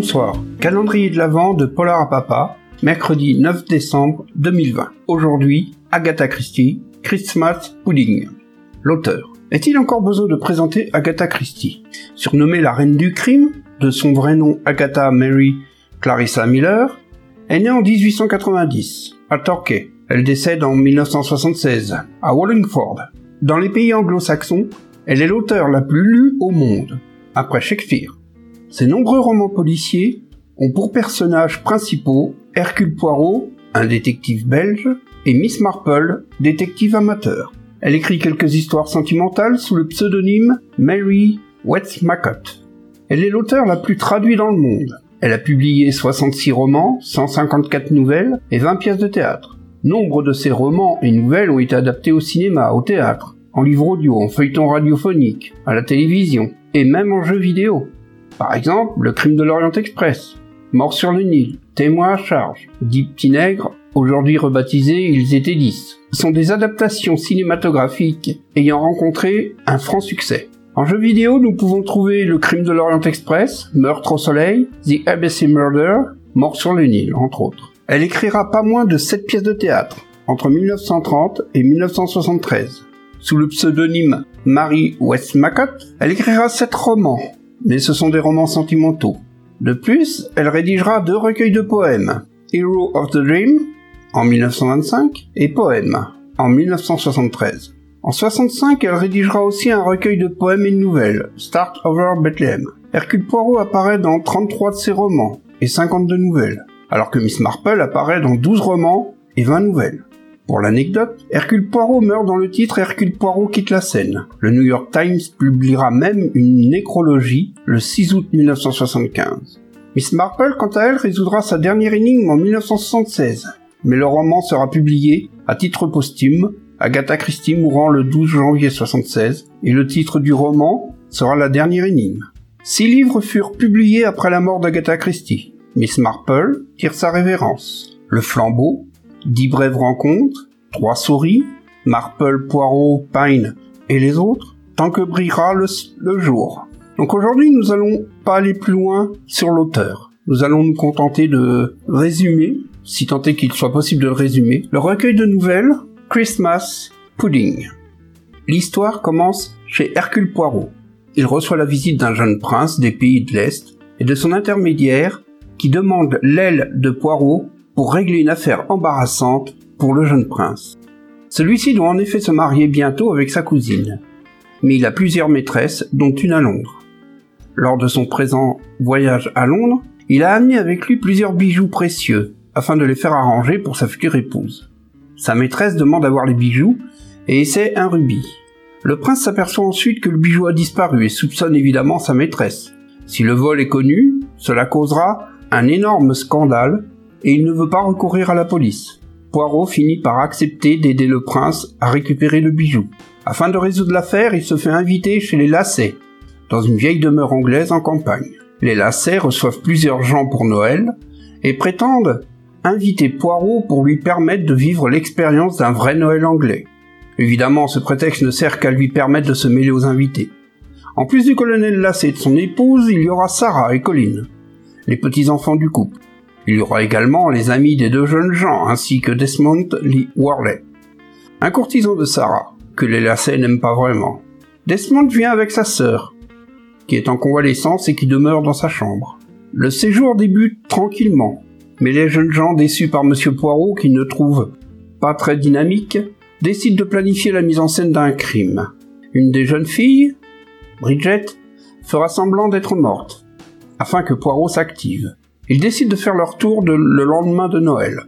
Bonsoir. Calendrier de l'Avent de Polar à Papa, mercredi 9 décembre 2020. Aujourd'hui, Agatha Christie, Christmas Pudding. L'auteur. Est-il encore besoin de présenter Agatha Christie? Surnommée la reine du crime, de son vrai nom Agatha Mary Clarissa Miller, est née en 1890 à Torquay. Elle décède en 1976 à Wallingford. Dans les pays anglo-saxons, elle est l'auteur la plus lue au monde, après Shakespeare. Ses nombreux romans policiers ont pour personnages principaux Hercule Poirot, un détective belge, et Miss Marple, détective amateur. Elle écrit quelques histoires sentimentales sous le pseudonyme Mary Westmacott. Elle est l'auteur la plus traduite dans le monde. Elle a publié 66 romans, 154 nouvelles et 20 pièces de théâtre. Nombre de ces romans et nouvelles ont été adaptés au cinéma, au théâtre, en livre audio, en feuilleton radiophonique, à la télévision et même en jeux vidéo. Par exemple, Le crime de l'Orient Express, Mort sur le Nil, Témoin à charge, Dix petits nègres, aujourd'hui rebaptisés Ils étaient dix, sont des adaptations cinématographiques ayant rencontré un franc succès. En jeu vidéo, nous pouvons trouver Le crime de l'Orient Express, Meurtre au soleil, The ABC Murder, Mort sur le Nil, entre autres. Elle écrira pas moins de 7 pièces de théâtre, entre 1930 et 1973. Sous le pseudonyme Mary Westmacott, elle écrira 7 romans, mais ce sont des romans sentimentaux. De plus, elle rédigera deux recueils de poèmes, Hero of the Dream en 1925 et Poème en 1973. En 65, elle rédigera aussi un recueil de poèmes et de nouvelles, Start Over Bethlehem. Hercule Poirot apparaît dans 33 de ses romans et 52 nouvelles, alors que Miss Marple apparaît dans 12 romans et 20 nouvelles. Pour l'anecdote, Hercule Poirot meurt dans le titre Hercule Poirot quitte la scène. Le New York Times publiera même une nécrologie le 6 août 1975. Miss Marple, quant à elle, résoudra sa dernière énigme en 1976, mais le roman sera publié à titre posthume, Agatha Christie mourant le 12 janvier 76, et le titre du roman sera la dernière énigme. Six livres furent publiés après la mort d'Agatha Christie. Miss Marple tire sa révérence. Le flambeau, dix brèves rencontres, trois souris, Marple, Poirot, Pine et les autres, tant que brillera le, le jour. Donc aujourd'hui, nous allons pas aller plus loin sur l'auteur. Nous allons nous contenter de résumer, si tant est qu'il soit possible de le résumer, le recueil de nouvelles Christmas Pudding. L'histoire commence chez Hercule Poirot. Il reçoit la visite d'un jeune prince des pays de l'Est et de son intermédiaire qui demande l'aile de Poirot pour régler une affaire embarrassante pour le jeune prince. Celui-ci doit en effet se marier bientôt avec sa cousine, mais il a plusieurs maîtresses, dont une à Londres. Lors de son présent voyage à Londres, il a amené avec lui plusieurs bijoux précieux, afin de les faire arranger pour sa future épouse. Sa maîtresse demande à voir les bijoux et essaie un rubis. Le prince s'aperçoit ensuite que le bijou a disparu et soupçonne évidemment sa maîtresse. Si le vol est connu, cela causera un énorme scandale et il ne veut pas recourir à la police. Poirot finit par accepter d'aider le prince à récupérer le bijou. Afin de résoudre l'affaire, il se fait inviter chez les Lacets, dans une vieille demeure anglaise en campagne. Les Lacets reçoivent plusieurs gens pour Noël et prétendent inviter Poirot pour lui permettre de vivre l'expérience d'un vrai Noël anglais. Évidemment, ce prétexte ne sert qu'à lui permettre de se mêler aux invités. En plus du colonel Lacet et de son épouse, il y aura Sarah et Colin, les petits-enfants du couple. Il y aura également les amis des deux jeunes gens, ainsi que Desmond Lee Worley. Un courtisan de Sarah, que les lacets n'aiment pas vraiment. Desmond vient avec sa sœur, qui est en convalescence et qui demeure dans sa chambre. Le séjour débute tranquillement, mais les jeunes gens déçus par Monsieur Poirot, qui ne trouve pas très dynamique, décident de planifier la mise en scène d'un crime. Une des jeunes filles, Bridget, fera semblant d'être morte, afin que Poirot s'active. Ils décident de faire leur tour le lendemain de Noël.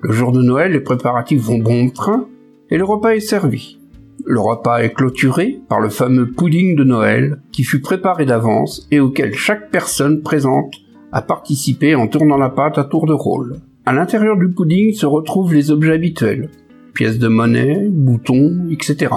Le jour de Noël, les préparatifs vont bon train et le repas est servi. Le repas est clôturé par le fameux pudding de Noël qui fut préparé d'avance et auquel chaque personne présente a participé en tournant la pâte à tour de rôle. À l'intérieur du pudding se retrouvent les objets habituels, pièces de monnaie, boutons, etc.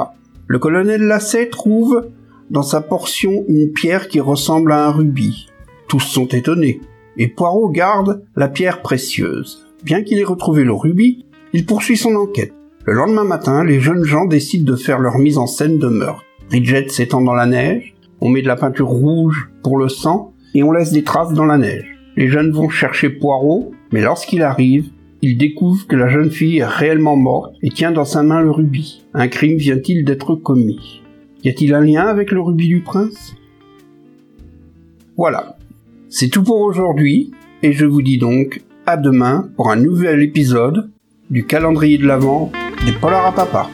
Le colonel Lacet trouve dans sa portion une pierre qui ressemble à un rubis. Tous sont étonnés et Poirot garde la pierre précieuse. Bien qu'il ait retrouvé le rubis, il poursuit son enquête. Le lendemain matin, les jeunes gens décident de faire leur mise en scène de meurtre. Bridget s'étend dans la neige, on met de la peinture rouge pour le sang, et on laisse des traces dans la neige. Les jeunes vont chercher Poirot, mais lorsqu'il arrive, ils découvrent que la jeune fille est réellement morte et tient dans sa main le rubis. Un crime vient-il d'être commis? Y a-t-il un lien avec le rubis du prince? Voilà. C'est tout pour aujourd'hui, et je vous dis donc à demain pour un nouvel épisode du calendrier de l'Avent des Polars à Papa.